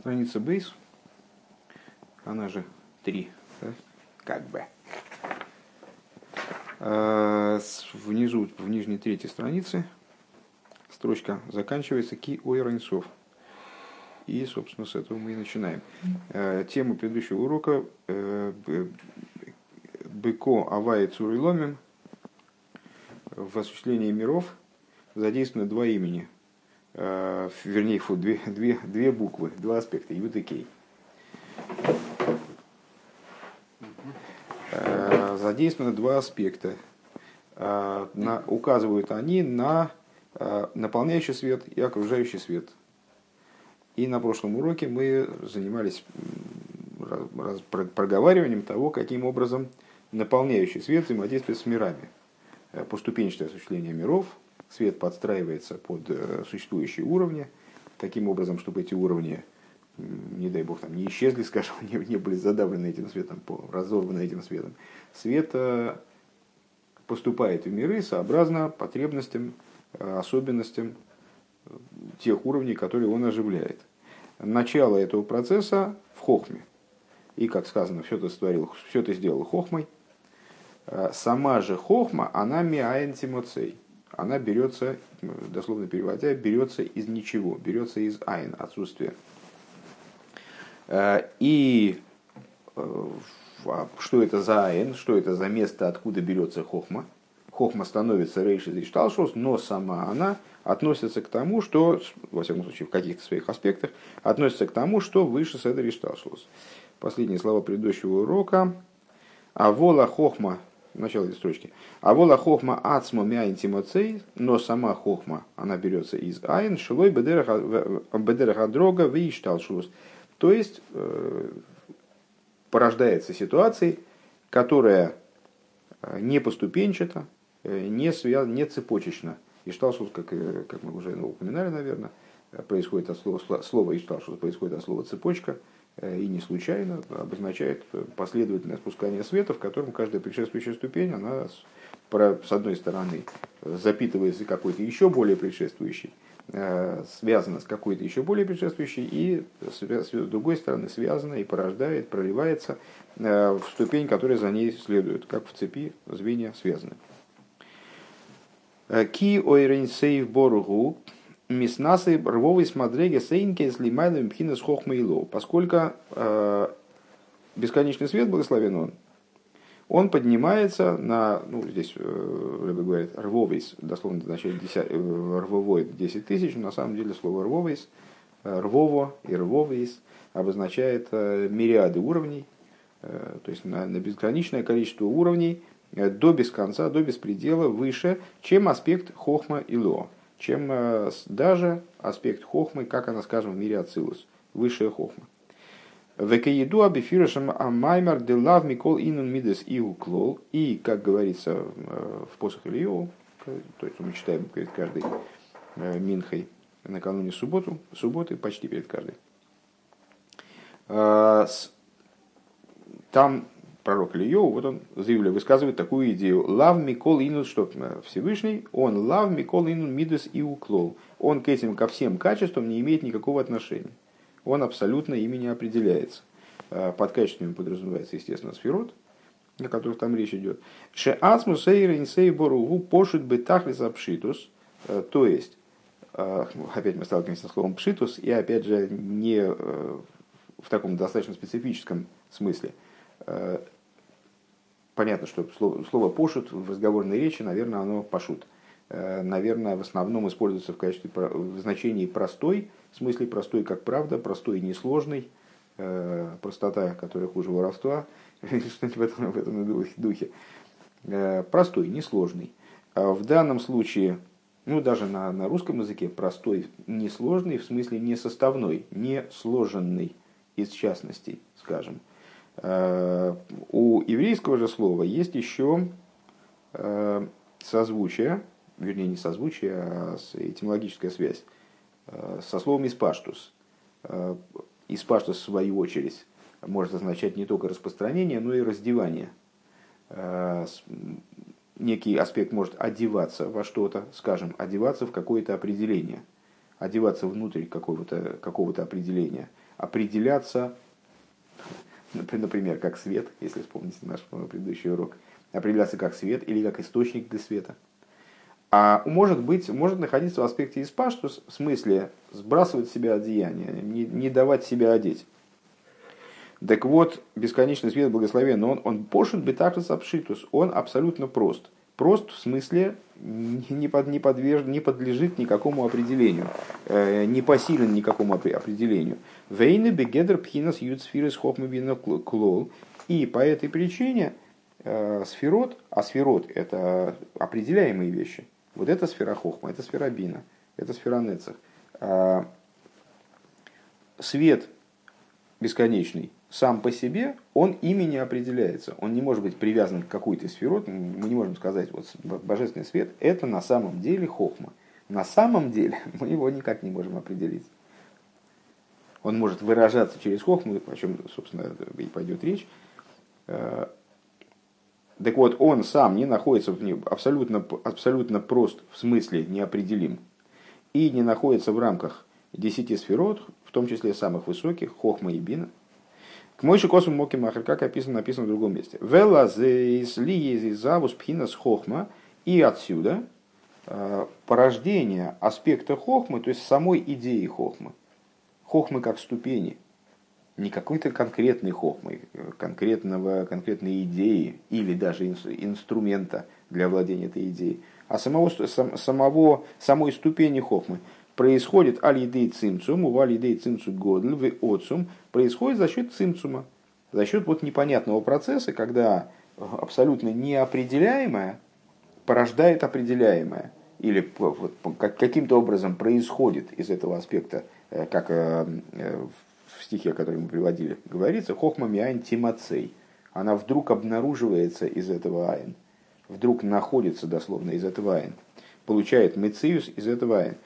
Страница Бейс, она же 3, да? как бы. А, внизу, в нижней третьей странице, строчка заканчивается ки ойранцов. И, собственно, с этого мы и начинаем. А, тему предыдущего урока э, Быко Авай Цуриломим в осуществлении миров задействованы два имени – вернее, фу, две, две, две буквы, два аспекта, Юд и Кей. Э, задействованы два аспекта. Э, на, указывают они на э, наполняющий свет и окружающий свет. И на прошлом уроке мы занимались раз, раз, проговариванием того, каким образом наполняющий свет взаимодействует с мирами. Э, поступенчатое осуществление миров – свет подстраивается под э, существующие уровни, таким образом, чтобы эти уровни, не дай бог, там, не исчезли, скажем, не, не были задавлены этим светом, разорваны этим светом. Свет э, поступает в миры сообразно потребностям, э, особенностям тех уровней, которые он оживляет. Начало этого процесса в хохме. И, как сказано, все ты, створил, все ты сделал хохмой. Сама же хохма, она миаен тимоцей она берется, дословно переводя, берется из ничего, берется из айн, отсутствия. Э, и э, а что это за айн, что это за место, откуда берется хохма? Хохма становится рейши и шталшос, но сама она относится к тому, что, во всяком случае, в каких-то своих аспектах, относится к тому, что выше седер и шталшос. Последние слова предыдущего урока. А вола хохма начало этой строчки. А вола хохма ацмо мяйн тимоцей, но сама хохма, она берется из айн, шилой бедераха дрога вишталшус. То есть э, порождается ситуацией, которая э, не поступенчата, э, не, связ... не цепочечна. Ишталшус, как, как мы уже упоминали, наверное, происходит от слова, слово Ишталшус происходит от слова цепочка – Э, и не случайно обозначает последовательное спускание света, в котором каждая предшествующая ступень, она с одной стороны запитывается какой-то еще более предшествующей, э, связана с какой-то еще более предшествующей, и с другой стороны связана и порождает, проливается э, в ступень, которая за ней следует, как в цепи звенья связаны. Ки ойренсейв боругу Миснасы рвовой смадреги сейнки с лимайлом пхинас хохмейло. Поскольку э, бесконечный свет, благословен он, он поднимается на, ну, здесь э, говорит, рвовейс, дословно означает э, рвовой 10 тысяч, но на самом деле слово рвовейс, э, рвово и рвовейс обозначает э, мириады уровней, э, то есть на, на бесконечное количество уровней э, до без конца, до беспредела выше, чем аспект хохма и ло чем э, даже аспект хохмы, как она, скажем, в мире Ацилус, высшая хохма. Векееду абифирашам амаймар де лав микол инун мидес и уклол. И, как говорится э, в посох Ильеву, то есть мы читаем перед каждой э, минхой накануне субботу, субботы, почти перед каждой. Там пророк Ильев, вот он заявляет, высказывает такую идею. Лав Микол Инус, что Всевышний, он лав Микол Инун Мидес и Уклол. Он к этим, ко всем качествам не имеет никакого отношения. Он абсолютно ими не определяется. А, под качествами подразумевается, естественно, сферот, о которых там речь идет. Ше асму сейр инсей боругу пошут бы тахлис апшитус. А, то есть, опять мы сталкиваемся с словом пшитус, и опять же не в таком достаточно специфическом смысле – Э, понятно, что слово, слово пошут в разговорной речи, наверное, оно пошут. Э, наверное, в основном используется в качестве в значении простой, в смысле простой как правда, простой и несложный, э, простота, которая хуже воровства, что-нибудь в этом, в этом духе. Простой, несложный. А в данном случае, ну даже на, на русском языке простой, несложный, в смысле не составной, не сложенный из частностей, скажем. Э, у еврейского же слова есть еще э, созвучие, вернее не созвучие, а этимологическая связь э, со словом «испаштус». «Испаштус» в свою очередь может означать не только распространение, но и раздевание. Некий аспект может одеваться во что-то, скажем, одеваться в какое-то определение, одеваться внутрь какого-то какого определения – определяться, например, как свет, если вспомните наш предыдущий урок, определяться как свет или как источник для света. А может быть, может находиться в аспекте испаштус, в смысле сбрасывать себя одеяние, не, не давать себя одеть. Так вот, бесконечный свет благословен, но он, он пошут бетахтус обшитус, он абсолютно прост. Прост в смысле не, под, не, подверж, не подлежит никакому определению, э, не посилен никакому определению. Вейны бегедр пхинас юдсфирис хохмабина клол. И по этой причине э, сферот, а сферот это определяемые вещи, вот это сфера хохма, это сфера бина, это сфера нецах. А, свет бесконечный, сам по себе, он ими не определяется. Он не может быть привязан к какой-то сферот. Мы не можем сказать, вот божественный свет – это на самом деле хохма. На самом деле мы его никак не можем определить. Он может выражаться через хохму, о чем, собственно, и пойдет речь. Э, так вот, он сам не находится в нем абсолютно, абсолютно прост, в смысле неопределим, и не находится в рамках десяти сферот, в том числе самых высоких, хохма и бина – к мойши косу моки махер, как описано, написано в другом месте. Вела завус пхинас хохма. И отсюда э, порождение аспекта хохмы, то есть самой идеи хохмы. Хохмы как ступени. Не какой-то конкретной хохмы, конкретного, конкретной идеи или даже инструмента для владения этой идеей, а самого, самого, самой ступени хохмы происходит алидей цимцум, у алидей цимцу годль, в отцум, происходит за счет цимцума, за счет вот непонятного процесса, когда абсолютно неопределяемое порождает определяемое, или вот, каким-то образом происходит из этого аспекта, э, как э, э, в стихе, который мы приводили, говорится, חכמה מאין תמצא. Она вдруг обнаруживается из этого אין, вдруг находится дословно из этого אין, получает מציאות из этого אין.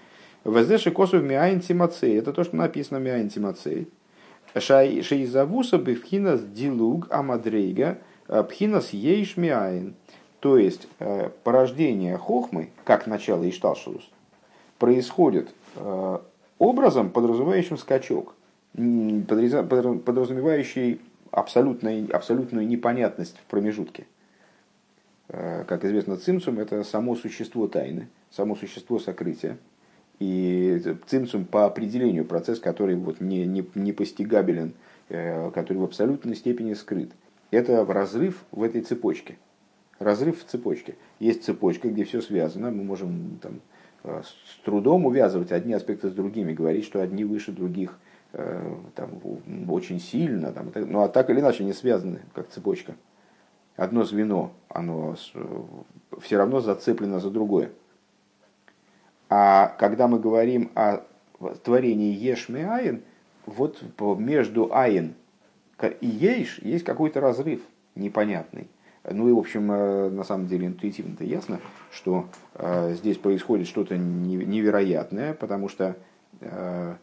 וזהו שכתוב מאין תמצא. Это то, что написано מאין תמצא. Шейзавуса бифхинас дилуг амадрейга э, пхинас ейш миайн. То есть э, порождение хохмы, как начало Ишталшус, происходит э, образом, подразумевающим скачок, подразумевающий абсолютную, абсолютную непонятность в промежутке. Как известно, цимсум – это само существо тайны, само существо сокрытия. И цимцум по определению процесс, который вот не, не, не постигабелен, э, который в абсолютной степени скрыт. Это разрыв в этой цепочке. Разрыв в цепочке. Есть цепочка, где все связано. Мы можем там, э, с трудом увязывать одни аспекты с другими, говорить, что одни выше других э, там, очень сильно. Там, ну а так или иначе не связаны, как цепочка. Одно звено, оно все равно зацеплено за другое. А когда мы говорим о творении Ешми Айн, вот между Айн и Ейш есть какой-то разрыв непонятный. Ну и, в общем, э, на самом деле интуитивно-то ясно, что э, здесь происходит что-то невероятное, потому что э,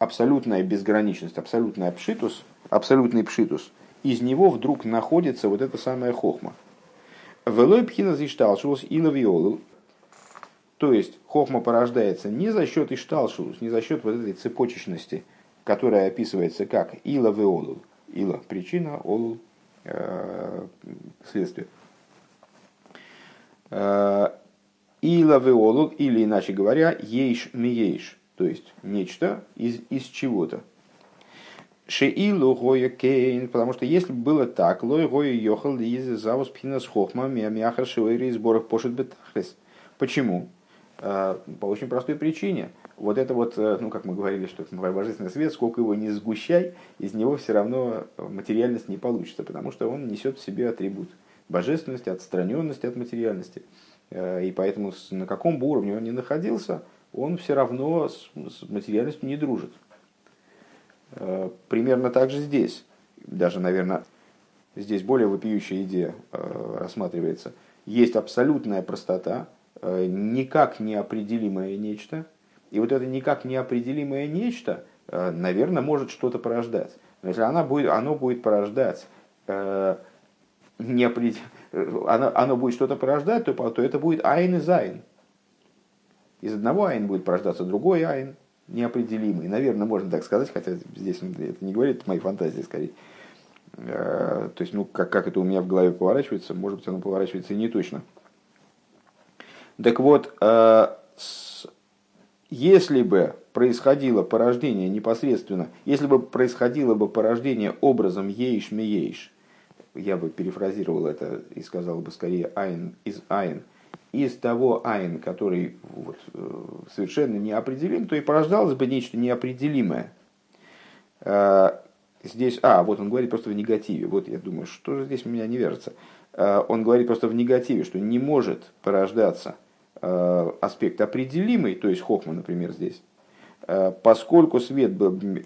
абсолютная безграничность, абсолютный пшитус, абсолютный пшитус, из него вдруг находится вот эта самая хохма. Велой пхина зишталшус и лавиолу, то есть хохма порождается не за счет ишталшус, не за счет вот этой цепочечности, которая описывается как ила веолул. Ила – причина, олул э, – следствие. Э, ила веолул, или иначе говоря, ейш миейш, то есть нечто из, из чего-то. Шеилу гоя кейн, потому что если бы было так, лой гоя йохал из завус пхинас хохма миамяхар шиойри сборов пошит бетахлес. Почему? А, по очень простой причине. Вот это вот, э, ну, как мы говорили, что божественный свет, сколько его не сгущай, из него все равно материальность не получится, потому что он несет в себе атрибут божественности, отстраненности от материальности. Э, и поэтому на каком бы уровне он ни находился, он все равно с материальностью не дружит. Э, примерно так же здесь. Даже, наверное, здесь более вопиющая идея рассматривается. Есть абсолютная простота, Э, никак неопределимое нечто. И вот это никак неопределимое нечто, э, наверное, может что-то порождать. Но если она будет, оно будет порождать, э, неопред... оно, оно будет что-то порождать, то, то это будет אין и зайн. Из одного айн будет порождаться другой айн, неопределимый. Наверное, можно так сказать, хотя здесь это не говорит, это мои фантазии скорее. То есть, ну, как, как это у меня в голове поворачивается, может быть, оно поворачивается и не точно. Так вот, если бы происходило порождение непосредственно, если бы происходило бы порождение образом ейш ейш, я бы перефразировал это и сказал бы скорее айн из айн, из того айн, который вот, э, совершенно неопределим, то и порождалось бы нечто неопределимое. Э, здесь, а, вот он говорит просто в негативе. Вот я думаю, что же здесь у меня не вяжется. Э, он говорит просто в негативе, что не может порождаться – Э, аспект определимый, то есть хохма, например, здесь, э, поскольку свет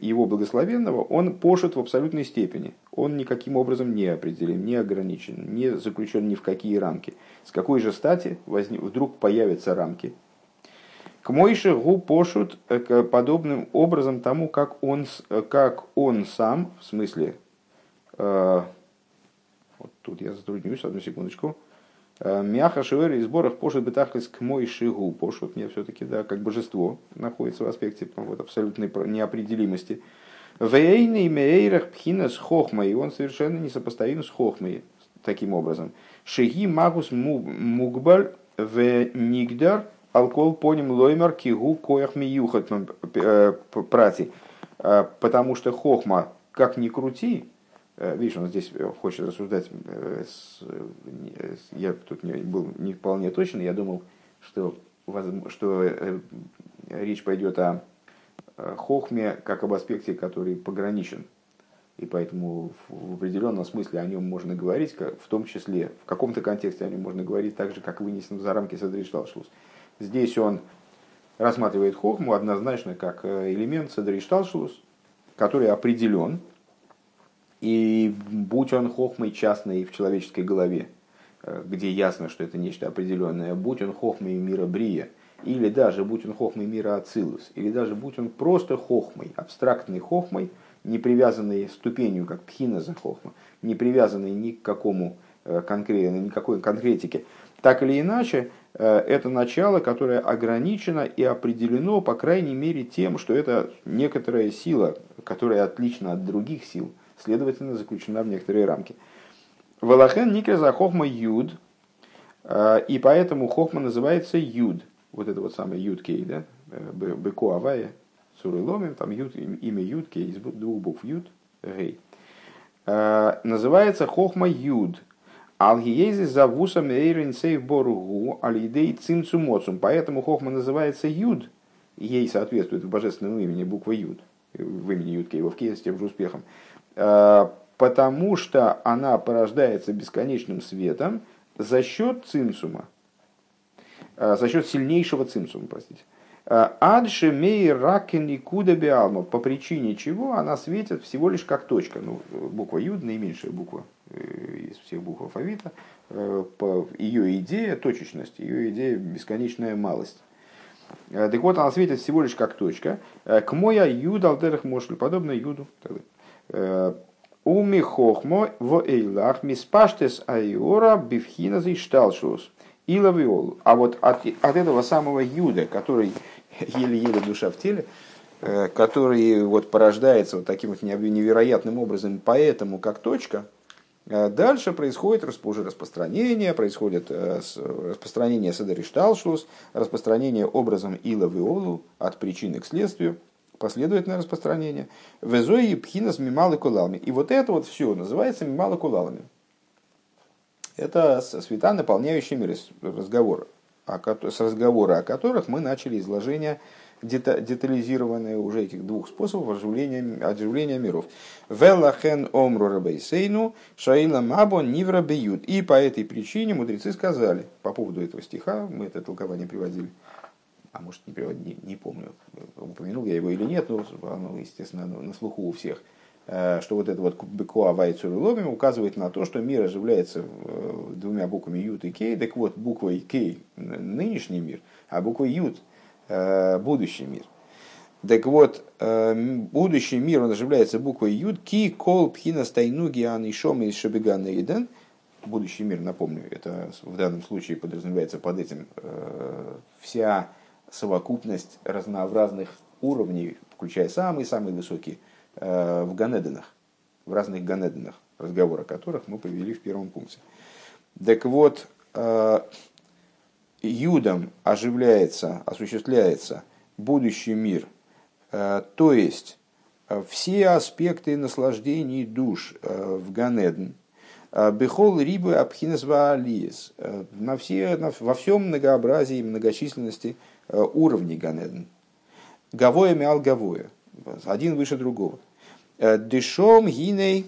его благословенного, он пошит в абсолютной степени. Он никаким образом не определен, не ограничен, не заключен ни в какие рамки. С какой же стати вдруг появятся рамки? К Мойше гу пошут э, подобным образом тому, как он, как он сам, в смысле, вот тут я затруднюсь, одну секундочку, Э, Мяха Шевер из сборах пошут бетахлис к мой шигу. Пошут мне все-таки, да, как божество находится в аспекте вот, абсолютной неопределимости. Вейный мейрах пхина с хохмой. Он совершенно не сопоставим с хохмой таким образом. Шиги магус мугбаль в нигдар алкол поним лоймер кигу коях миюхат э, прати. Э, потому что хохма, как ни крути, видишь, он здесь э, хочет рассуждать, э, я тут не, был не вполне точен, я думал, что, что речь пойдет о хохме как об аспекте, который пограничен. И поэтому в определенном смысле о нем можно говорить, в том числе в каком-то контексте о нем можно говорить так же, как вынесен за рамки Садришталшлус. Здесь он рассматривает хохму однозначно как элемент Садришталшлус, который определен, и будь он хохмой частной в человеческой голове, э, где ясно, что это нечто определенное, будь он хохмой мира Брия, или даже будь он хохмой мира Ацилус, или даже будь он просто хохмой, абстрактной хохмой, не привязанной ступенью, как пхина за хохма, не привязанной ни к какому э, конкретно, никакой конкретике. Так или иначе, э, это начало, которое ограничено и определено, по крайней мере, тем, что это некоторая сила, которая отлична от других сил – следовательно, заключена в некоторые рамки. Валахен никреза хохма юд, э, и поэтому хохма называется юд. Вот это вот самое юд кей, да? Э, Беко авая, суры ломим, там юд, имя юд кей, из двух букв юд, гей. Э, называется хохма юд. Алгиези завусам эйрен сейв боругу алидей цимцумоцум. Поэтому хохма называется юд. Ей соответствует в божественном имени буква юд. В имени юд кей, в с тем же успехом. Э, потому что она порождается бесконечным светом за счет цимсума, э, за счет сильнейшего цимсума, простите. Э, Адши мей ракен и биалма, по причине чего она светит всего лишь как точка. Ну, буква Юд, наименьшая буква из всех букв алфавита, ее идея точечность, ее идея бесконечная малость. Так вот, она светит всего лишь как точка. К моя юд алтерах мошлю, подобно юду. Уми хохмо в эйлах миспаштес айора бифхина зишталшус. Илавиол. А вот от, от этого самого юда, который еле-еле душа в теле, э, который вот порождается вот таким вот невероятным образом, поэтому как точка, э, дальше происходит уже распространение, происходит э, распространение Садаришталшлус, распространение образом Ила Виолу от причины к следствию, последовательное распространение. Везои пхинас мималы кулалами. И вот это вот все называется мималы кулалами. Это света, наполняющие мир разговор, с разговора о которых мы начали изложение детализированное уже этих двух способов оживления, оживления миров. Велахен омру рабейсейну шаила мабо нивра беют. И по этой причине мудрецы сказали, по поводу этого стиха, мы это толкование приводили, а может не, не, не помню, упомянул я его или нет, но оно, естественно, на слуху у всех, э, что вот это вот бекуа вайцур ломим указывает на то, что мир оживляется э, двумя буквами ют и кей, так вот буквой кей нынешний мир, а буквой ют э, будущий мир. Так вот, будущий мир, он оживляется буквой Юд, ки кол пхина стайнуги ан ишом из шабиган иден. Будущий мир, напомню, это в данном случае подразумевается под этим вся совокупность разнообразных уровней, включая самые-самые высокие, в Ганеденах, в разных Ганеденах, разговор о которых мы повели в первом пункте. Так вот, Юдом оживляется, осуществляется будущий мир, то есть все аспекты наслаждений душ в Ганеден, Бехол рибы абхинес ваалиес. На все, на, во всем многообразии многочисленности уровней Ганеден. Гавоя мял гавоя. Один выше другого. Дешом гиней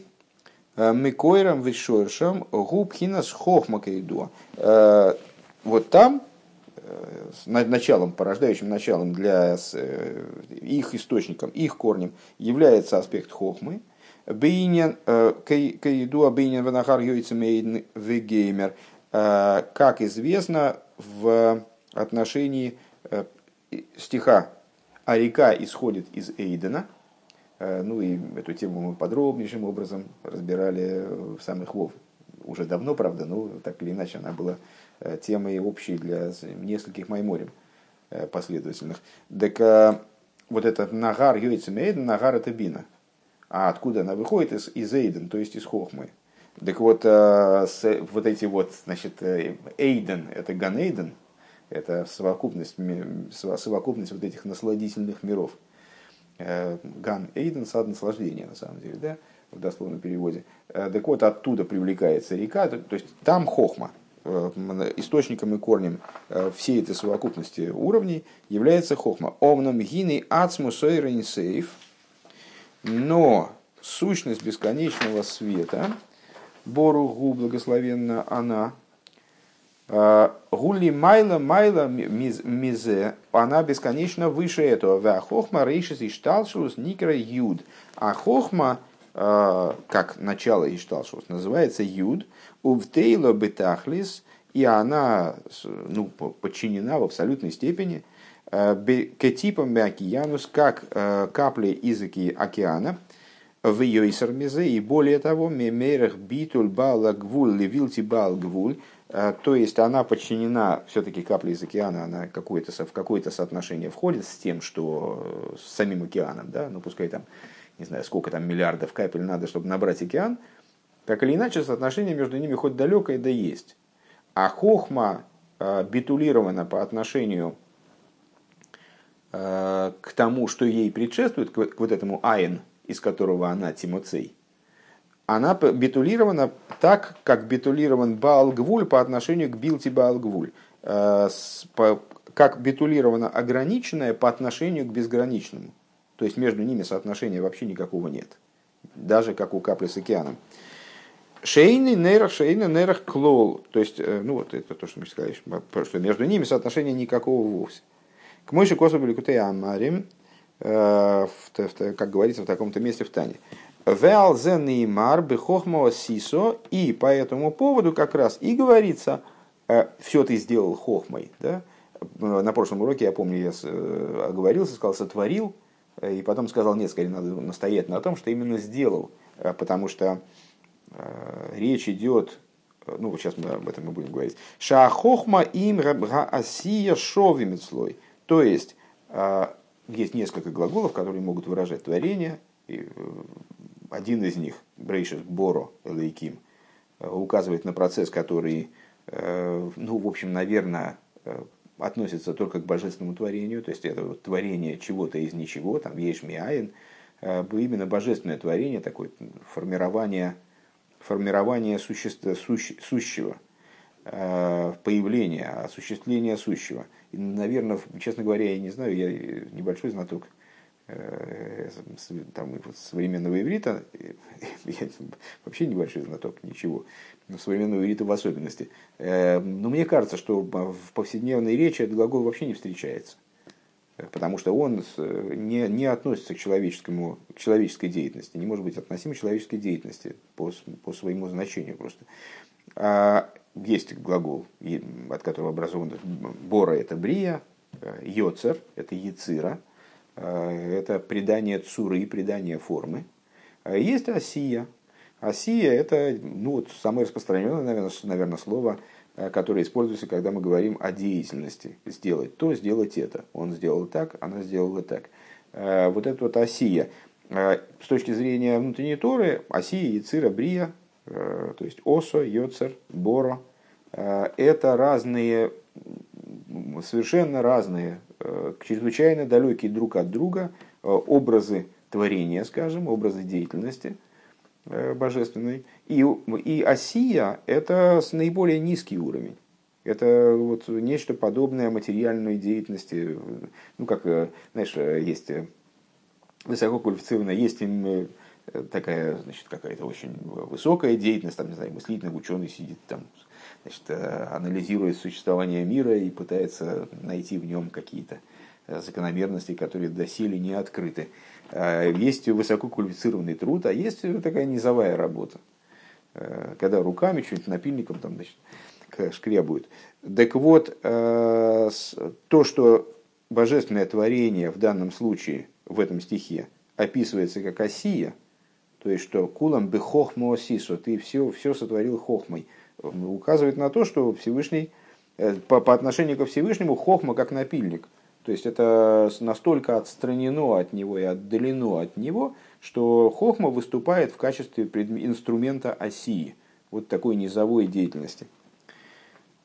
микойрам вишоршам губхинас хохмакайдуа. Вот там началом, порождающим началом для их источником, их корнем является аспект хохмы – Бейнин, э, каиду бейнин ванахар вегеймер. Э, как известно, в отношении э, стиха «А река исходит из Эйдена», ну и эту тему мы подробнейшим образом разбирали в самых Вов. Уже давно, правда, но так или иначе она была темой общей для нескольких майморем последовательных. Так вот этот нагар Йойцемейден, нагар это бина, а откуда она выходит? Из, из Эйден, то есть из Хохмы. Так вот, э, вот эти вот, значит, э, Эйден, это Ганейден, это совокупность, совокупность вот этих насладительных миров. Э, Ган Эйден, сад наслаждения, на самом деле, да, в дословном переводе. Так вот, оттуда привлекается река, то, есть там Хохма, источником и корнем всей этой совокупности уровней является хохма. Овном гины ацму сейренсейф – но сущность бесконечного света, Боругу, благословенна она, Гули майла майла мизе, она бесконечно выше этого. Ва хохма рейшис и шталшус никра юд. А хохма, а, как начало и называется юд. Увтейло бетахлис, и она ну, подчинена в абсолютной степени – кетипом океанус, как э, капли из океана, в ее и более того, мемерах битуль бала гвуль, левилти бал э, то есть она подчинена, все-таки капли из океана, она какое-то, в какое-то соотношение входит с тем, что э, с самим океаном, да, ну пускай там, не знаю, сколько там миллиардов капель надо, чтобы набрать океан, так или иначе соотношение между ними хоть далекое, да есть. А хохма битулирована по отношению Э, к тому, что ей предшествует, к вот этому айн, из которого она Тимоцей, она битулирована так, как битулирован Баалгвуль по отношению к Билти Баалгвуль. Э, как битулирована ограниченная по отношению к безграничному. То есть между ними соотношения вообще никакого нет. Даже как у капли с океаном. Шейны нейрах, шейны нейрах клол. То есть, э, ну вот это то, что мы сказали, что между ними соотношения никакого вовсе. К мойши косу беликутей амарим, э, как говорится в таком-то месте в Тане. Веал зенеймар бехохмова сисо, и по этому поводу как раз и говорится, э, все ты сделал хохмой. Да? На прошлом уроке, я помню, я э, оговорился, сказал, сотворил, и потом сказал, нет, скорее надо настоять на том, что именно сделал, потому что речь идет ну вот сейчас мы об этом и будем говорить. Шахохма им асия шовимецлой. То есть, есть несколько глаголов, которые могут выражать творение. И э, один из них, брейшес боро элейким, э, указывает на процесс, который, э, ну, в общем, наверное, относится только к божественному творению, то есть это вот творение чего-то из ничего, там есть миаин, именно божественное творение, такое формирование, формирование существа, сущего, появление, осуществление сущего – и, наверное, честно говоря, я не знаю, я небольшой знаток э, там, современного иврита, я вообще небольшой знаток, ничего, но современного иврита в особенности. Э, но мне кажется, что в повседневной речи этот глагол вообще не встречается. Потому что он не, не относится к, человеческому, к человеческой деятельности, не может быть относим к человеческой деятельности по, по своему значению просто. А есть глагол, от которого образован бора – это брия, э, йоцер – это яцира, э, это придание цуры, придание формы. А есть осия. Осия – это ну, вот, самое распространенное, наверное, слово, э, которое используется, когда мы говорим о деятельности. Сделать то, сделать это. Он сделал так, она сделала так. вот эта вот осия. С точки зрения внутренней торы, осия, яцира, брия, то есть осо, йоцер, боро, это разные, совершенно разные, чрезвычайно далекие друг от друга образы творения, скажем, образы деятельности божественной. И, и осия – это наиболее низкий уровень. Это вот нечто подобное материальной деятельности. Ну, как, э, знаешь, э, есть э, высоко квалифицированная, есть такая, значит, какая-то очень высокая деятельность, там, не знаю, мыслительный ученый сидит там, значит, анализирует существование мира и пытается найти в нем какие-то закономерности, которые доселе не открыты. Есть высококвалифицированный труд, а есть такая низовая работа, когда руками, чуть напильником там, значит, шкребуют. Так вот, э, то, что божественное творение в данном случае, в этом стихе, описывается как осия, то есть, что кулам бы хохмо осису, ты все, все сотворил хохмой, указывает на то, что Всевышний, э, по, по отношению ко Всевышнему, хохма как напильник. То есть, это настолько отстранено от него и отдалено от него, что хохма выступает в качестве инструмента осии, вот такой низовой деятельности.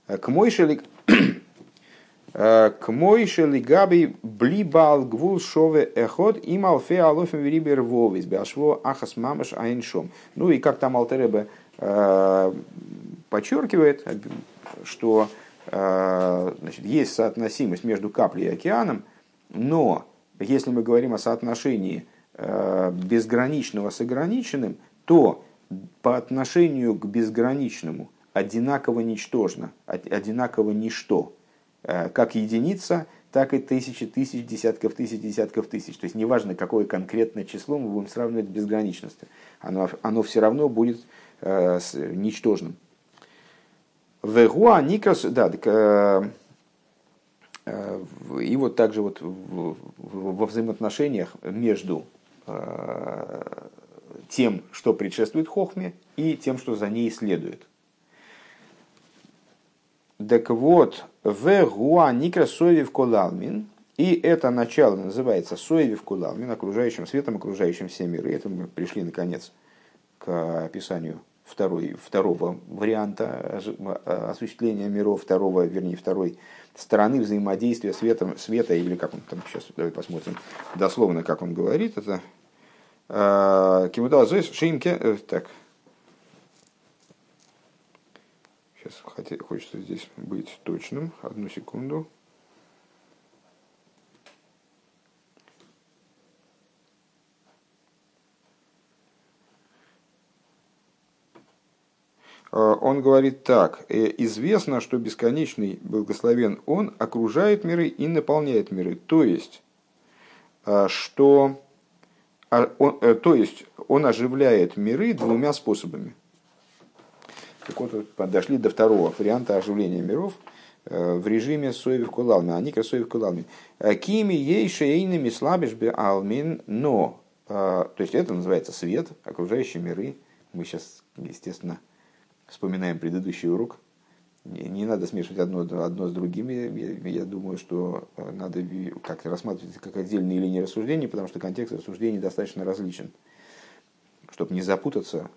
К мойшели к мойшели габи блибал гвул шове эход и малфе алофем верибер вовис башво ахас мамаш айншом. Ну и как там Алтеребе э, подчеркивает, что э, значит, есть соотносимость между каплей и океаном, но если мы говорим о соотношении э, безграничного с ограниченным, то по отношению к безграничному – одинаково ничтожно, одинаково ничто. Э, как единица, так и тысячи, тысяч, десятков тысяч, десятков тысяч. То есть неважно, какое конкретное число мы будем сравнивать с безграничностью. Оно, оно все равно будет э, с, ничтожным. Вегуа никас, да, так, э, э, и вот также вот во взаимоотношениях между э, тем, что предшествует хохме, и тем, что за ней следует. Так вот, в гуа никра соевив колалмин, и это начало называется соевив колалмин, окружающим светом, окружающим все миры. Это мы пришли, наконец, к описанию второй, второго варианта осуществления миров, второго, вернее, второй стороны взаимодействия света, света или как он там сейчас, давай посмотрим дословно, как он говорит, это э, Кимудал Шимке, э, так, Сейчас хочется здесь быть точным. Одну секунду. Он говорит так. «Э, Известно, что бесконечный благословен Он окружает миры и наполняет миры. То есть, а, что а, он, э, то есть он оживляет миры двумя способами. Так вот, подошли до второго варианта оживления миров э, в режиме соевив кулалми, а никра соевив кулалми. Э, Кими ей шейными слабишь бы алмин, но, э, то есть это называется свет, окружающие миры. Мы сейчас, естественно, вспоминаем предыдущий урок. Не, надо смешивать одно, одно с другими. Я, я думаю, что надо как-то рассматривать как отдельные линии рассуждений, потому что контекст рассуждений достаточно различен. Чтобы не запутаться,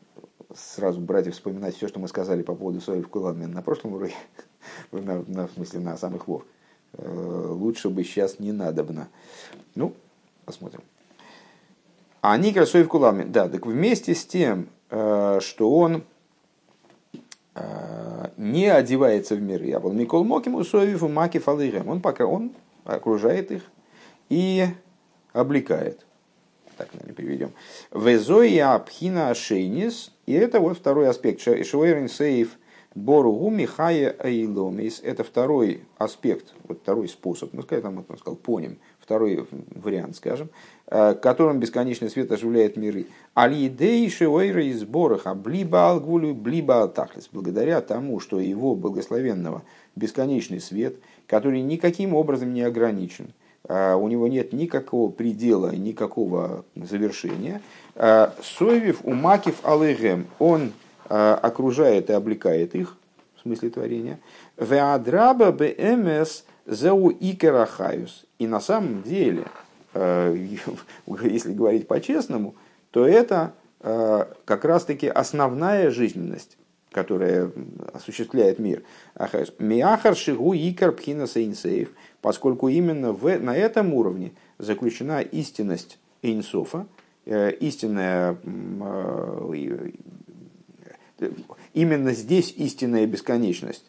сразу брать и вспоминать все, что мы сказали по поводу Соев Куламин на прошлом уроке, на, на, в смысле на самых вов, э, лучше бы сейчас не надобно. Ну, посмотрим. А Никра Соев Куламин, да, так вместе с тем, э, что он э, не одевается в миры, а вот Микол Мокиму Соеву Маки Фалыгем, он пока он окружает их и облекает. Так, наверное, переведем. Везоя пхина шейнис, и это вот второй аспект. Шуэрин сейф боругу михая эйломис. Это второй аспект, вот второй способ, ну, сказать, там, он сказал, поним, второй вариант, скажем, которым бесконечный свет оживляет миры. Алидей шуэйра из бороха блиба алгулю блиба алтахлис. Благодаря тому, что его благословенного бесконечный свет, который никаким образом не ограничен, а, у него нет никакого предела, никакого завершения. А, Соевив умакив алейгем, он окружает и облекает их, в смысле творения. Веадраба бмс зау икерахаюс. И на самом деле если говорить по-честному, то это как раз-таки основная жизненность которая осуществляет мир. Миахар шигу икар пхина сейнсейв, поскольку именно в, на этом уровне заключена истинность Эйнсофа, истинная именно здесь истинная бесконечность.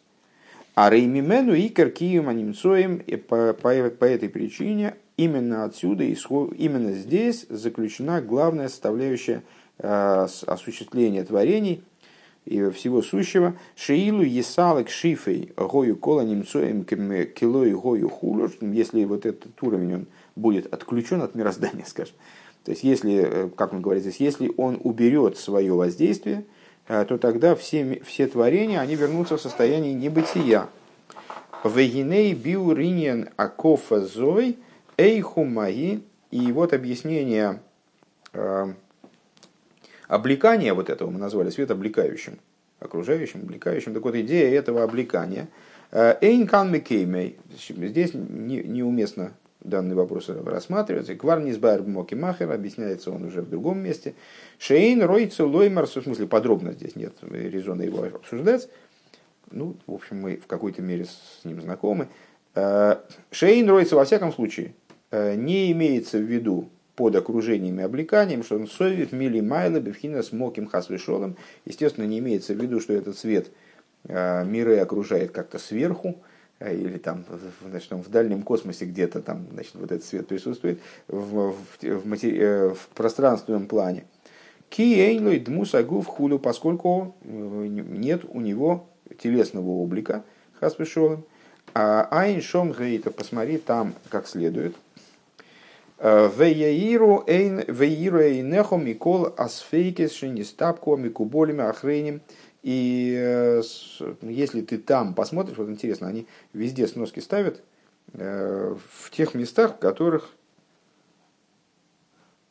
А Реймимену и Каркием Анимцоем по, по, по этой причине именно отсюда, именно здесь заключена главная составляющая э, осуществления творений и всего сущего. Шиилу Есалек Шифей Гою Кола Немцоем Килой Гою Хулю, если вот этот уровень он будет отключен от мироздания, скажем. То есть, если, э, как он говорит здесь, если он уберет свое воздействие, Э, то тогда все, все творения они вернутся в состояние небытия. Вегиней биуриньен акофа зой эйхумаи. И вот объяснение э, облекания вот этого мы назвали свет облекающим, окружающим, облекающим. Так вот, идея этого облекания. Э, Эйнкан Мекеймей. Здесь неуместно данный вопрос рассматривается. Кварнисбайр Моки Махер, объясняется он уже в другом месте. Шейн Ройцу Лоймар, в смысле подробно здесь нет резона его обсуждать. Ну, в общем, мы в какой-то мере с ним знакомы. Э, Шейн Ройцу, во всяком случае, не имеется в виду под окружением и облеканием, что он совет мили майла бифхина с моким хасвешолом. Естественно, не имеется в виду, что этот свет э, миры окружает как-то сверху, Э, или там значит, в дальнем космосе где-то там значит, вот этот свет присутствует в, в, в, матери... Э, в пространственном плане. Киэйнлой дмусагу в хулю, поскольку э, нет у него телесного облика, хаспешолом. А айн шом гейта, посмотри там как следует. Веяиру эйн веиру эйнехо микол асфейкес шинистапко микуболими охреним. И э, если ты там посмотришь, вот интересно, они везде сноски ставят э, в тех местах, в которых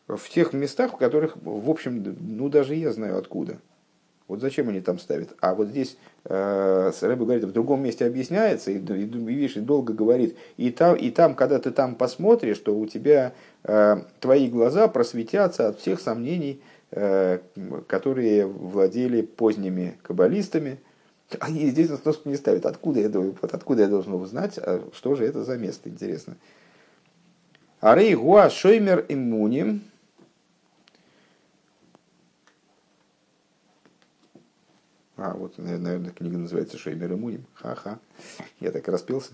в тех местах, в которых, в общем, ну даже я знаю откуда. Вот зачем они там ставят. А вот здесь э, Рэбе говорит, в другом месте объясняется, и, и, и видишь, и долго говорит. И там, и там, когда ты там посмотришь, то у тебя э, твои глаза просветятся от всех сомнений, Э, которые владели поздними каббалистами, они здесь сноску не ставят. Откуда я, вот откуда я должен узнать, а что же это за место, интересно. Арей гуа шоймер иммуним. А, вот, наверное, книга называется Шоймер иммуним. Ха-ха. Я так распелся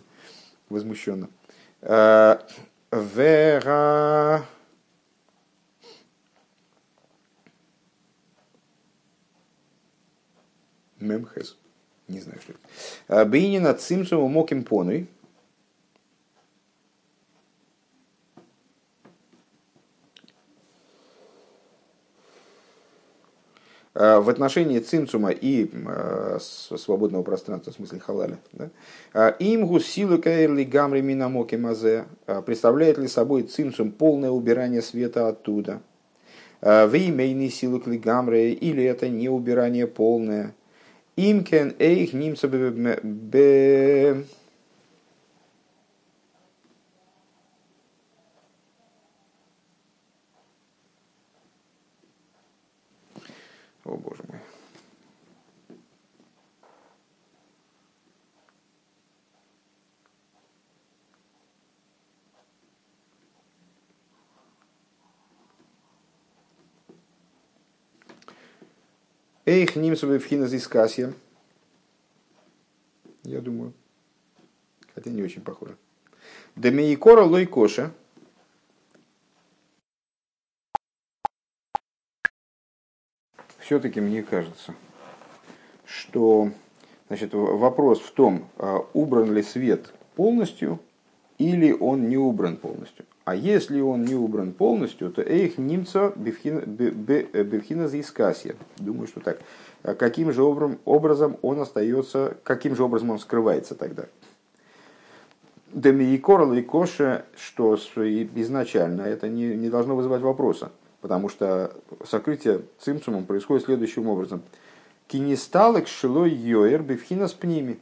возмущенно. Э, Вера... Мемхес. Не знаю, что это. А, Бейнина цимсу моким поной. В отношении цимцума и э, свободного пространства, в смысле халаля, да? имгу силу каэрли гамри минамоки мазе, представляет ли собой цимцум полное убирание света оттуда? В имейный силу клигамре, или это не убирание полное? Имкен эйх нимца бе... О, боже мой. Эйх нимсовый вхинас из касья. Я думаю. Хотя не очень похоже. Демиикора лойкоша. Все-таки мне кажется, что значит, вопрос в том, а, убран ли свет полностью или он не убран полностью. А если он не убран полностью, то эйх немца бевхина заискасия. Думаю, что так. А каким же образом он остается, каким же образом он скрывается тогда? Демиикор и коша, что изначально это не, не должно вызывать вопроса, потому что сокрытие цимцумом происходит следующим образом. Кинисталек шилой йоэр бифхина с пними,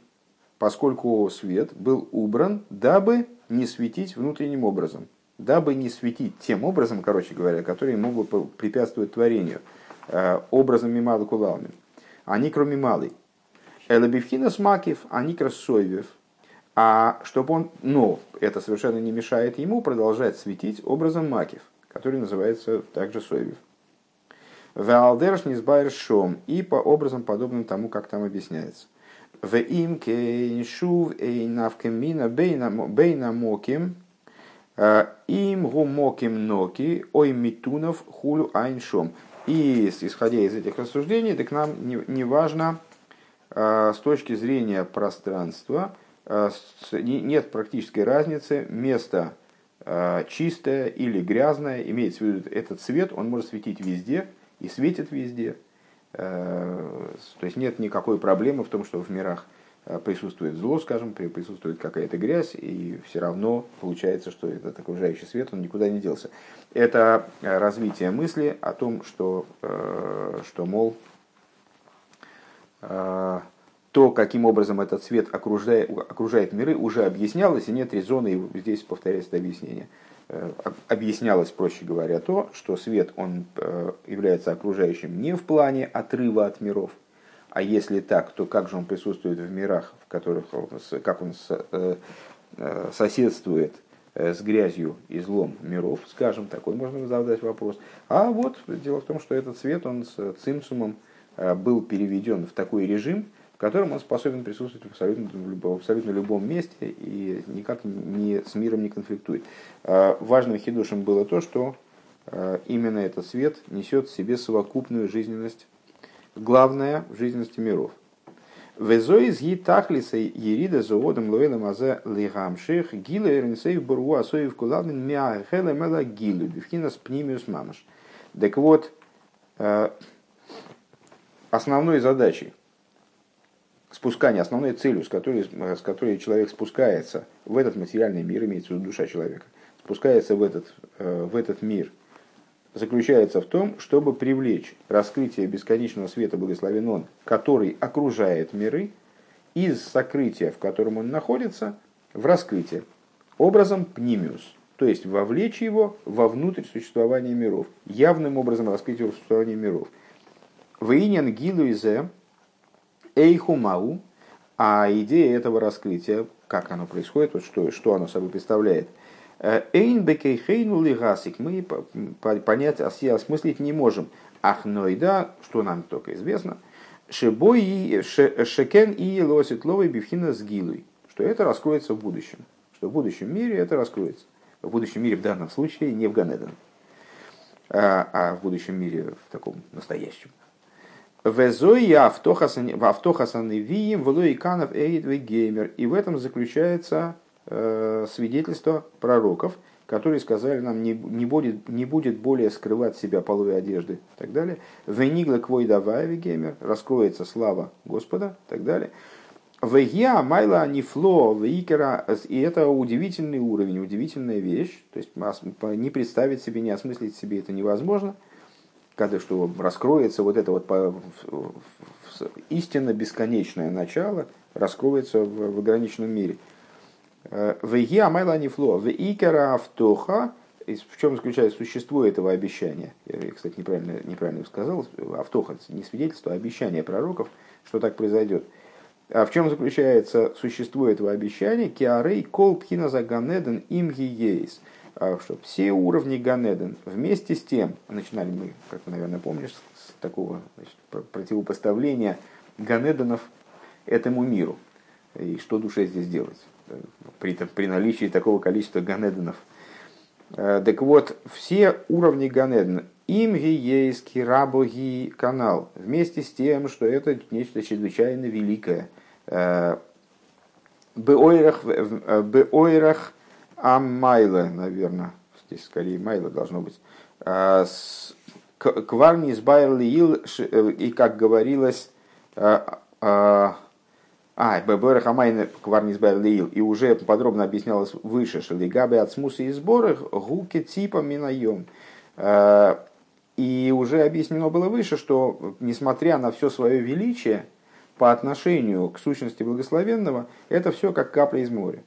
поскольку свет был убран, дабы не светить внутренним образом – дабы не светить тем образом, короче говоря, которые могут препятствовать творению, э, образом мималы кулалмин. Они кроме малый. Элабивхина смакив, они красойвев. А чтобы он, но это совершенно не мешает ему продолжать светить образом макив, который называется также сойвев. Веалдерш низбайр шом. И по образом, подобным тому, как там объясняется. В им кейншув эйнавкемина бейна моким им гумоким ноки ой митунов хулю айншом. И исходя из этих рассуждений, так нам не, не важно с точки зрения пространства, нет практической разницы, место чистое или грязное, имеется в виду этот свет, он может светить везде, и светит везде. Э, то есть нет никакой проблемы в том, что в мирах э, присутствует зло, скажем, присутствует какая-то грязь, и все равно получается, что этот окружающий свет, он никуда не делся. Это развитие мысли о том, что, э, что мол, то, каким образом этот свет окружает, окружает миры, уже объяснялось, и нет резона здесь повторять это объяснение. Э, объяснялось, проще говоря, то, что свет он э, является окружающим не в плане отрыва от миров, а если так, то как же он присутствует в мирах, в которых, как он э, соседствует с грязью и злом миров, скажем, такой можно задать вопрос. А вот дело в том, что этот свет, он с цимсумом был переведен в такой режим, в котором он способен присутствовать в абсолютно, в абсолютно любом месте и никак не, с миром не конфликтует. А, важным хидушем было то, что а, именно этот свет несет в себе совокупную жизненность, главное в жизненности миров. Так вот, а, основной задачей спускание, основной целью, с которой, с которой человек спускается в этот материальный мир, имеется в виду душа человека, спускается в этот, э, в этот мир, заключается в том, чтобы привлечь раскрытие бесконечного света благословен он, который окружает миры, из сокрытия, в котором он находится, в раскрытие, образом пнимиус, то есть вовлечь его вовнутрь существования миров, явным образом раскрыть его существование миров. Вейнян гилу изе, Эйхумау, а идея этого раскрытия, как оно происходит, вот что, что оно собой представляет. Э, Эйн бекейхейну лигасик, мы понять, осмыслить не можем. Ахнойда, что нам только известно, шебой шекен и лосит ловой бифхина с гилой, что это раскроется в будущем, что в будущем мире это раскроется. В будущем мире в данном случае не в Ганеден, а, а в будущем мире в таком настоящем. Везои автохасаны вием влоиканов эйд геймер. И в этом заключается э, свидетельство пророков, которые сказали нам, не, не, будет, не будет более скрывать себя полой одежды и так далее. Венигла квой давай геймер, раскроется слава Господа и так далее. Вегия майла нифло вейкера, и это удивительный уровень, удивительная вещь, то есть не представить себе, не осмыслить себе это невозможно – когда что раскроется вот это вот истинно бесконечное начало, раскроется в, в ограниченном мире. Э, Веги амайла нефло, в икера автоха, в чем заключается существо этого обещания? Я, кстати, неправильно, неправильно сказал. Автоха – не свидетельство, а обещание пророков, что так произойдет. А в чем заключается существо этого обещания? Киарей кол пхина за ганеден им ейс – а, что все уровни Ганеден вместе с тем, начинали мы, как ты, наверное, помнишь, с такого значит, противопоставления Ганеденов этому миру. И что душе здесь делать при, при наличии такого количества Ганеденов. А, так вот, все уровни Ганеден, им гиейский рабоги канал, вместе с тем, что это нечто чрезвычайно великое. А, беойрах, беойрах Амайла, наверное, здесь скорее Майла должно быть. А, Кварни с Байрлиил, э, и как говорилось, а, а, а Беберах Амайна Кварни с Байрлиил, и уже подробно объяснялось выше, что Лигабе от смуса и сборах гуки типа минаем. И уже объяснено было выше, что несмотря на все свое величие, по отношению к сущности благословенного, это все как капля из моря.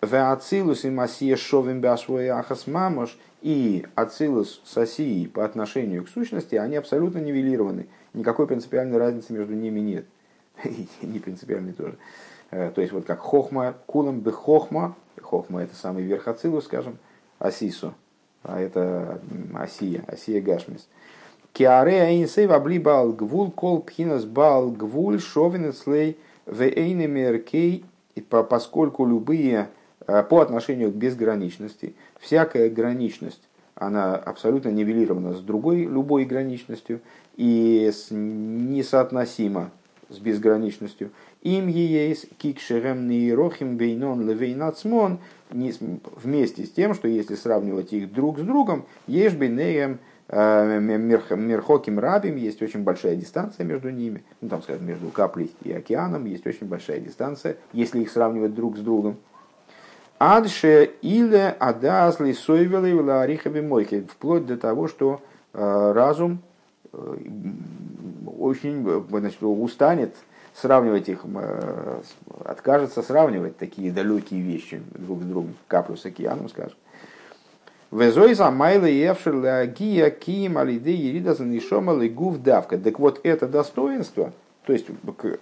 Веацилус и Масия Шовим Ахас Мамош и Ацилус с Осией по отношению к сущности, они абсолютно нивелированы. Никакой принципиальной разницы между ними нет. Не принципиальной тоже. Э, то есть вот как хохма, кулам бы хохма, хохма это самый верх Ацилус, скажем, Асису, а это Асия, Асия Гашмис. Киаре Айнсей вабли бал гвул кол пхинас бал гвуль шовин слей вейны меркей, поскольку любые по отношению к безграничности. Всякая граничность, она абсолютно нивелирована с другой, любой граничностью и несоотносима с безграничностью. Им есть кикшерем нейрохим бейнон левейнацмон вместе с тем, что если сравнивать их друг с другом, ешь бейнеем э, Мерхоким Рабим есть очень большая дистанция между ними, ну там скажем между каплей и океаном есть очень большая дистанция, если их сравнивать друг с другом. Адше или адазли сойвелы ларихаби мойки. Вплоть до того, что э, разум э, очень значит, устанет сравнивать их, э, откажется сравнивать такие далекие вещи друг с другом, каплю с океаном, скажем. Везой за майла и гия киим ерида занишома гув давка. Так вот это достоинство, то есть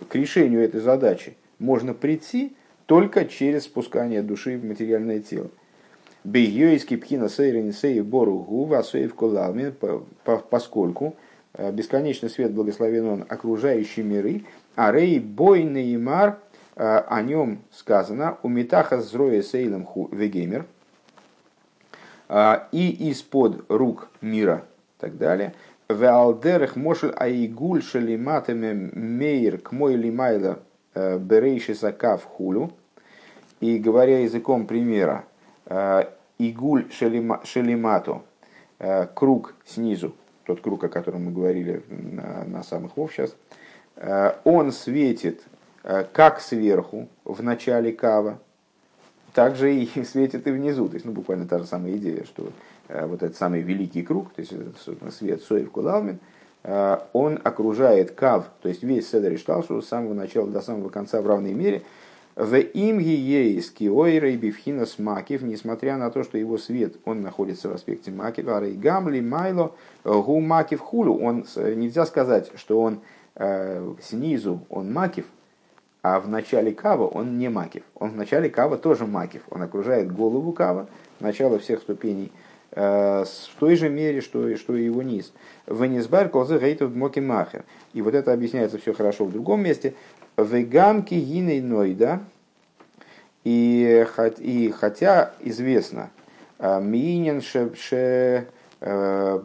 к решению этой задачи можно прийти, только через спускание души в материальное тело. Бейойский пхина сейрин сей бору гува сейв колалмин, поскольку э, бесконечный свет благословен он окружающие миры, а рей бой неймар, э, о нем сказано, у метаха зроя сейлем вегемер, э, и из-под рук мира, так далее. Веалдерах мошель аигуль шалиматами мейр к мой лимайла Берейши Сакав Хулю. И говоря языком примера, э, Игуль Шелимату, э, круг снизу, тот круг, о котором мы говорили на, на самых вов сейчас, он светит как сверху, в начале кава, так же и светит и внизу. То есть, ну, буквально та же самая идея, что вот этот самый великий круг, то есть, свет Соев Кулалмин – Э, он окружает кав, то есть весь Седер и Шталшу с самого начала до самого конца в равной мере. В им ейски ойрей бифхинас макив, несмотря на то, что его свет, он находится в аспекте макив, а гамли майло гу макив хулу. Он, нельзя сказать, что он э, снизу он макив, а в начале кава он не макив. Он в начале кава тоже макив. Он окружает голову кава, начало всех ступеней – Э, в той же мере, что, что и его низ. Венисбар колзы гейтов моки махер. И вот это объясняется все хорошо в другом месте. Вегамки гиней нойда. И, и хотя известно, э, Минин ше э,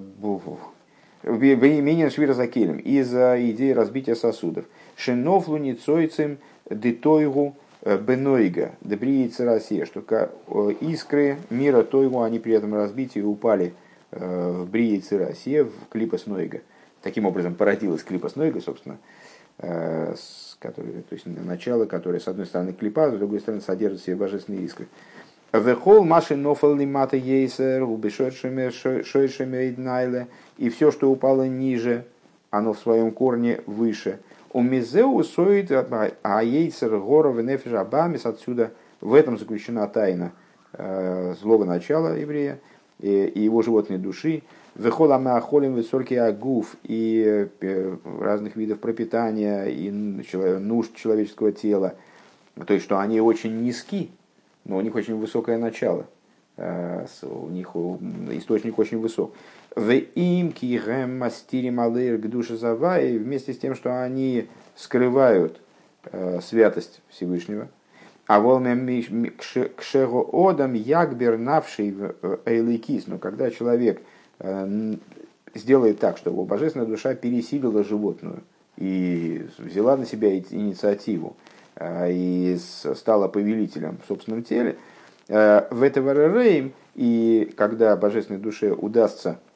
Минин швира из-за идеи разбития сосудов. Шинов луницойцем детойгу Э, Бенойга, Дебриица Россия, что искры мира Тойгу, они при этом разбиты и упали э, в Бриице Россия, в Клипас Нойга. Таким образом породилась Клипас Нойга, собственно, э, который, то есть начало, которое с одной стороны клипа, с другой стороны содержит в себе божественные искры. Вехол маши нофал лимата ейсер, убешойшеме и все, что упало ниже, оно в своем корне выше – у Мизеу соит аейцер горов и нефиш абамис. Отсюда в этом заключена тайна э, злого начала еврея и его животной души. Вехола меахолим высокий агуф и э, разных видов пропитания и нужд человеческого тела. То есть, что они очень низки, но у них очень высокое начало. Э, у них источник очень высок. В им кигем мастири к душе завай, вместе с тем, что они скрывают э, святость Всевышнего. А волме кшего одам ягбер навший э, эйликис, но когда человек сделает так, чтобы божественная душа пересилила животную и взяла на себя инициативу и стала повелителем в собственном теле, Э, в этого рейм, и когда божественной душе удастся э,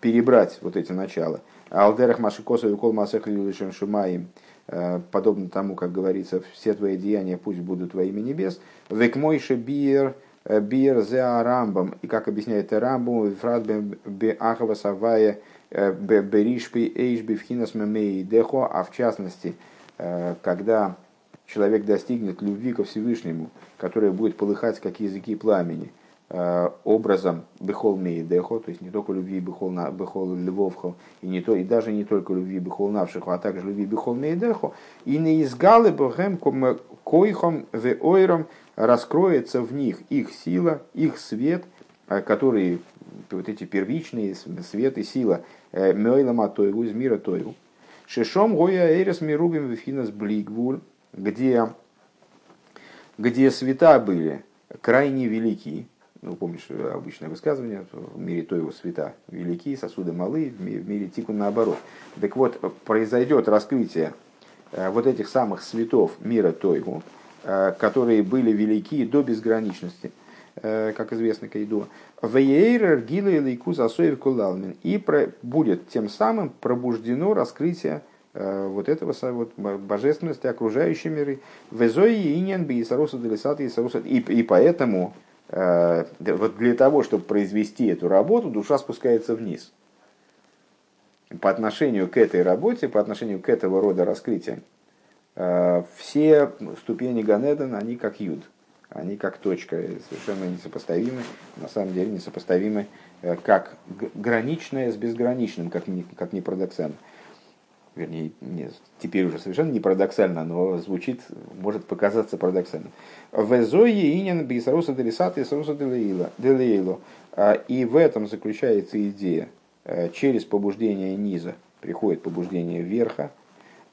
перебрать вот эти начала, Алдерах Маши Косов и Кол Масех Лилишем Шумаим, э, подобно тому, как говорится, все твои деяния пусть будут во имя небес, Век Мойше Биер, Биер Зеа Рамбам, и как объясняет Рамбам, Фрад Бе Ахава Савая, Беришпи Эйшби Вхинас Мемей Дехо, а в частности, когда человек достигнет любви ко Всевышнему, которая будет полыхать, как языки пламени, Э, образом Бехол Мейдехо, то есть не только любви Бехол, Бехол Львовхо, и, не то, и даже не только любви Бехол Навшихо, а также любви Бехол Мейдехо, и не изгалы Бохем Койхом Веойром раскроется в них их сила, их свет, э, которые вот эти первичные свет и сила э, Мейлама Тойгу из мира Тойгу. Шишом Гоя Эрес Мирубим Вифинас Блигвуль, где, где света были крайне велики, ну, помнишь э, обычное высказывание, в мире то его света велики, сосуды малы, в мире тику наоборот. Так вот, произойдет раскрытие э, вот этих самых светов мира Тойгу, э, которые были велики до безграничности, как известно Кайдо. Вейер гила и лейкус асоев кулалмин. И будет тем самым пробуждено раскрытие вот этого вот, божественности окружающей миры. Везои иньян би и и поэтому вот для того, чтобы произвести эту работу, душа спускается вниз. По отношению к этой работе, по отношению к этого рода раскрытия, э, все ступени Ганеден, они как юд, они как точка, совершенно несопоставимы, на самом деле несопоставимы э, как граничное с безграничным, как ни, как ни парадоксально вернее, нет, теперь уже совершенно не парадоксально, но звучит, может показаться парадоксальным. Везои инин бисаруса делисата и саруса делейло. А, и в этом заключается идея. А, через побуждение низа приходит побуждение верха.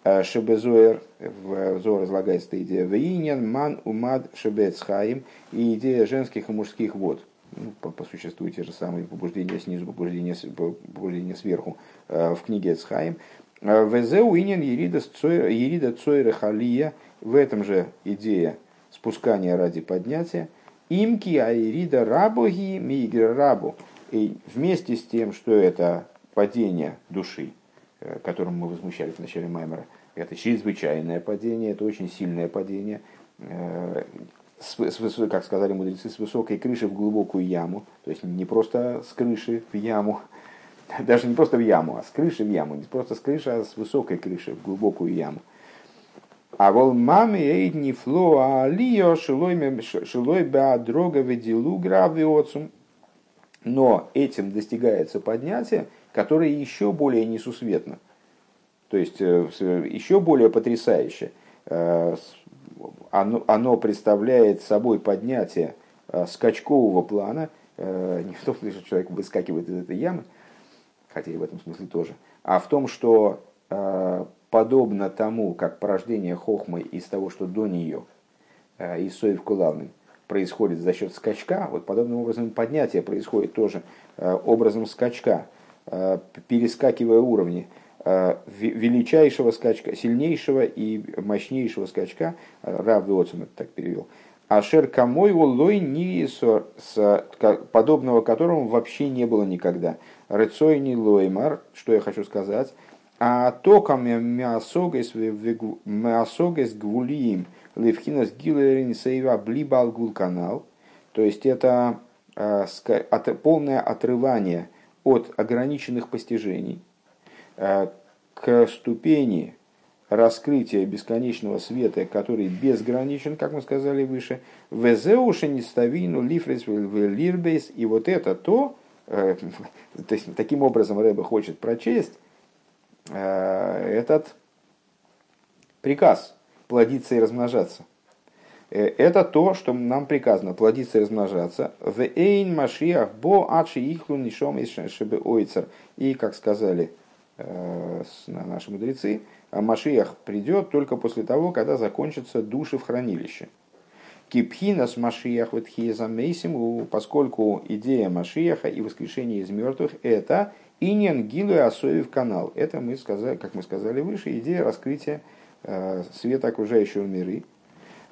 А, шебезоер, в Зор разлагается эта идея. Вейнин ман умад шебецхаим. И идея женских и мужских вод. Ну, по, по существу те же самые побуждения снизу, побуждения, побуждения сверху в книге Эцхаим. Везеу инин ерида цойра халия. В этом же идея спускания ради поднятия. Имки аирида рабоги мигра рабу. И вместе с тем, что это падение души, э, которым мы возмущались в начале Маймера, это чрезвычайное падение, это очень сильное падение, э, с, как сказали мудрецы, с высокой крыши в глубокую яму, то есть не просто с крыши в яму, даже не просто в яму, а с крыши в яму. Не просто с крыши, а с высокой крыши в глубокую яму. А вол маме эйд не фло а алио шилой ба дрога ведилу гравиоцум. Но этим достигается поднятие, которое еще более несусветно. То есть э, еще более потрясающе. Э, оно, оно представляет собой поднятие э, скачкового плана, не в том, что человек выскакивает из этой ямы, хотя и в этом смысле тоже, а в том, что э, подобно тому, как порождение хохмы из того, что до нее, э, из соев кулавным, происходит за счет скачка, вот подобным образом поднятие происходит тоже э, образом скачка, перескакивая уровни величайшего скачка, сильнейшего и мощнейшего скачка, Рав Виоцин это так перевел, Ашер камой лой ни подобного которому вообще не было никогда. Рецойни лоймар, что я хочу сказать, а то мясогес гвулиим левхинас гилерин сейва блибал гул канал. То есть это а, полное отрывание от ограниченных постижений а, к ступени раскрытия бесконечного света, который безграничен, как мы сказали выше, везеуши не ставину лифрес лирбейс, и вот это то, э, то есть таким образом Рэбе хочет прочесть э, этот приказ плодиться и размножаться. Э, это то, что нам приказано, плодиться и размножаться. В эйн машиах бо ачи ихлу нишом ойцер. И, как сказали наши мудрецы, Машиях придет только после того, когда закончатся души в хранилище. Кипхинас Машиях Ветхиезамейсим, поскольку идея Машиаха и воскрешения из мертвых – это иньян гилу асоев канал. Это, мы сказали, как мы сказали выше, идея раскрытия э, света окружающего миры.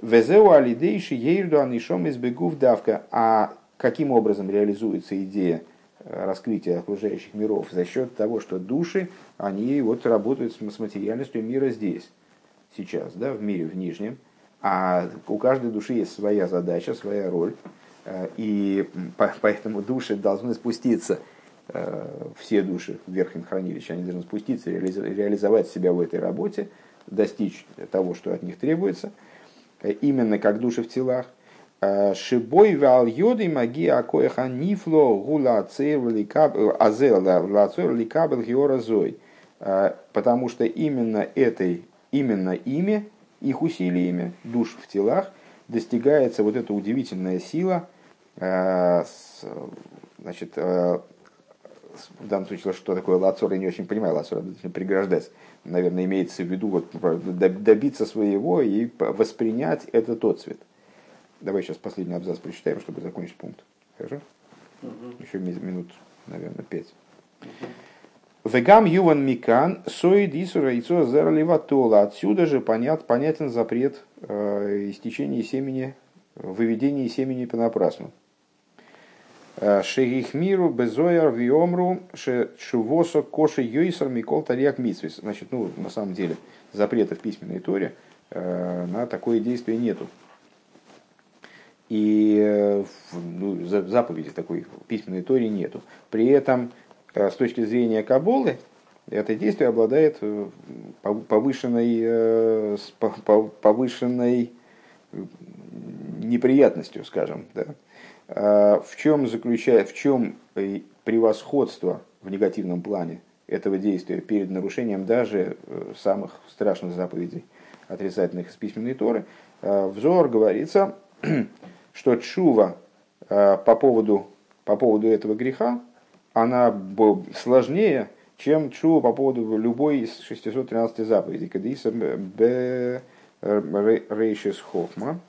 Везеу алидейши ейрду анишом избегув давка. А каким образом реализуется идея раскрытия окружающих миров за счет того, что души, они вот работают с материальностью мира здесь, сейчас, да, в мире, в нижнем, а у каждой души есть своя задача, своя роль, э, и поэтому души должны спуститься, э, все души в верхнем хранилище, они должны спуститься, реализовать себя в этой работе, достичь того, что от них требуется – именно как души в телах. Шибой вал йоды маги акоеха нифло гула азел ликабел геора зой. Потому что именно этой, именно ими, их усилиями, душ в телах, достигается вот эта удивительная сила, значит, в данном случае, что такое лацор, я не очень понимаю, лацор преграждать. Наверное, имеется в виду вот, добиться своего и воспринять этот тот цвет. Давай сейчас последний абзац прочитаем, чтобы закончить пункт. Хорошо? Угу. Еще минут, наверное, пять. Вегам юван микан соид исура яйцо зерливатола. Отсюда же понят, понятен запрет э, истечения семени, выведения семени понапрасну. Э, Шегихмиру безояр виомру шувосо коши йойсар микол тарьяк митсвис. Значит, ну, на самом деле, запрета в письменной торе э, на такое действие нету. И э, ну, заповеди такой письменной торе нету. При этом, с точки зрения Каболы, это действие обладает повышенной, повышенной неприятностью, скажем. Да? А, в чем заключается, в чем превосходство в негативном плане этого действия перед нарушением даже э, самых страшных заповедей, отрицательных из письменной Торы. Взор говорится, что чува а, по поводу, по поводу этого греха, она сложнее, чем чува по поводу любой из 613 заповедей. Кадиса б рейшис хохма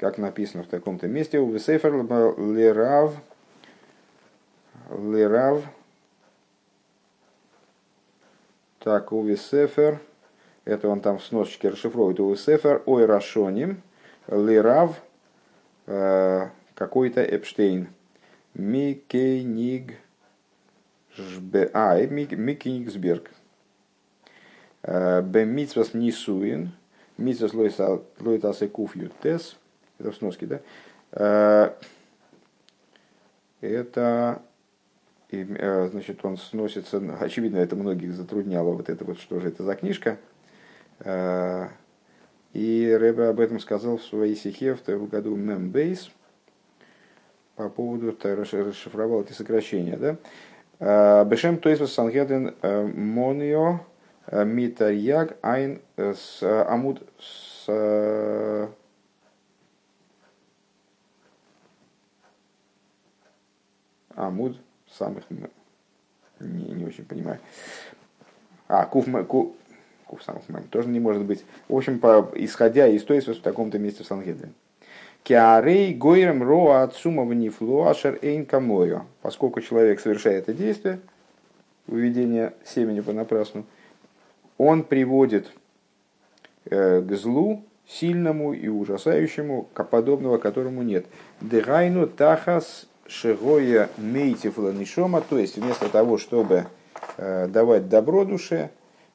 как написано в таком-то месте, у Весефер Лерав, Лерав, так, у Весефер, это он там в сносочке расшифровывает, у Весефер, ой Рашоним, Лерав, э, какой-то Эпштейн, Микениг, а, Микенигсберг, э, Бемитсвас Нисуин, Митсвас Лойтас Экуф Ютес, это в сноске, да? Э, это, э, значит, он сносится, очевидно, это многих затрудняло, вот это вот, что же это за книжка. Э, и Рэбе об этом сказал в своей стихе в году Мембейс по поводу, расшифровал эти сокращения, да? Бешем то есть Сангеден Монио Митарьяг Айн с Амуд с Амуд самых не, не очень понимаю. А, куф, ку, куф самых тоже не может быть. В общем, по, исходя из той, в таком-то месте в Сангедре. Киарей гойрем роа отсума внифлуашер эйн камою. Поскольку человек совершает это действие, выведение семени понапрасну, он приводит э, к злу сильному и ужасающему, подобного которому нет. Дегайну тахас Шигоя мейтифла нишома, то есть вместо того, чтобы э, давать добро душе,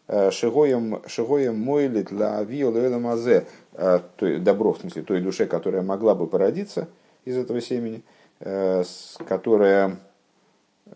э, Шигоем мойлит ла авио мазе, э, добро в смысле той душе, которая могла бы породиться из этого семени, которая,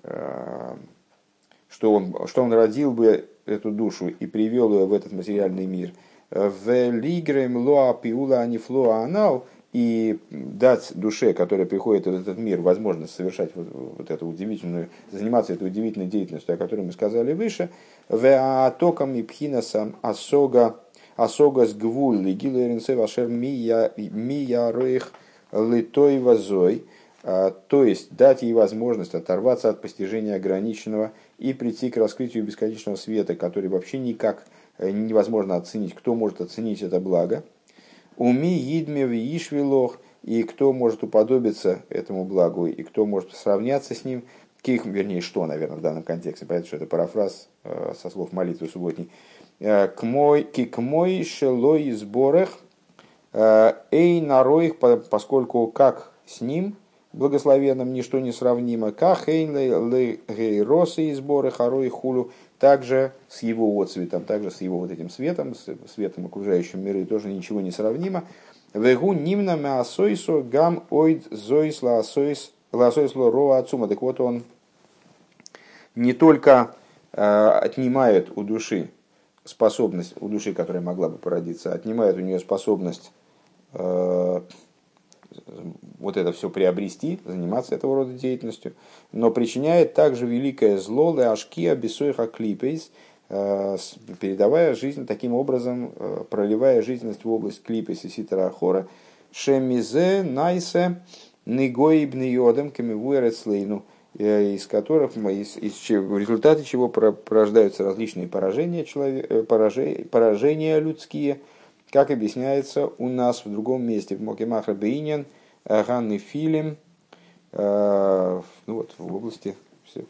что он, что он родил бы эту душу и привел ее в этот материальный мир. В лигрем лоа пиула анифлоа анал – и дать душе, которая приходит в этот мир, возможность совершать вот, вот эту удивительную, заниматься этой удивительной деятельностью, о которой мы сказали выше, в током и пхинасам асога асога с гвуль лигилеринсе вашер мия рейх литой вазой, а, то есть дать ей возможность оторваться от постижения ограниченного и прийти к раскрытию бесконечного света, который вообще никак э, невозможно оценить. Кто может оценить это благо? Уми идме ишвилох, и кто может уподобиться этому благу, и кто может сравняться с ним, ких, вернее, что, наверное, в данном контексте, понятно, что это парафраз э, со слов молитвы субботней, э, к мой, к мой шелой сборех, э, эй нароих, поскольку как с ним, благословенным, ничто не сравнимо, как эйн лей росы и сборы харой хулю, также с его отцветом, также с его вот этим светом, с светом окружающим миры тоже ничего не сравнимо. Вегу нимна меасойсо гам ойд зоис лаасойс лаасойс роа отцума. Так вот он не только э, отнимает у души способность, у души, которая могла бы породиться, отнимает у нее способность вот это все приобрести, заниматься этого рода деятельностью, но причиняет также великое зло леашкия бесойха клипейс, передавая жизнь таким образом, проливая жизненность в область клипейс и ситра ахора, шемизе найсе негоибн йодем камивуэрецлейну, из которых, из, из, в результате чего порождаются различные поражения, человек, поражения, поражения людские, как объясняется у нас в другом месте, в Мокемахра Бейнин, Ганны Филим, ну вот, в области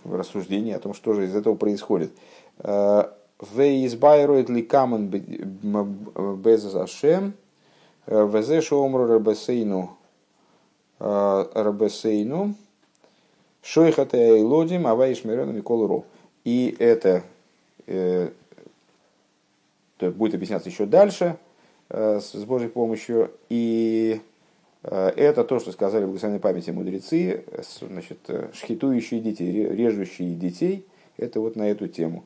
рассуждения о том, что же из этого происходит. Вейзбайроид ли камен без Ашем, везе шоумру рабесейну рабесейну, шойхата и лодим, аваиш мирена микол ро. И это э, будет объясняться еще дальше, Э, с Божьей помощью. И э, это то, что сказали в благословенной памяти мудрецы, значит, э, шхитующие детей, режущие детей, это вот на эту тему.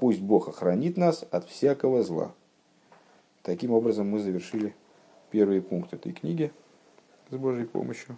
Пусть Бог охранит нас от всякого зла. Таким образом мы завершили первый пункт этой книги с Божьей помощью.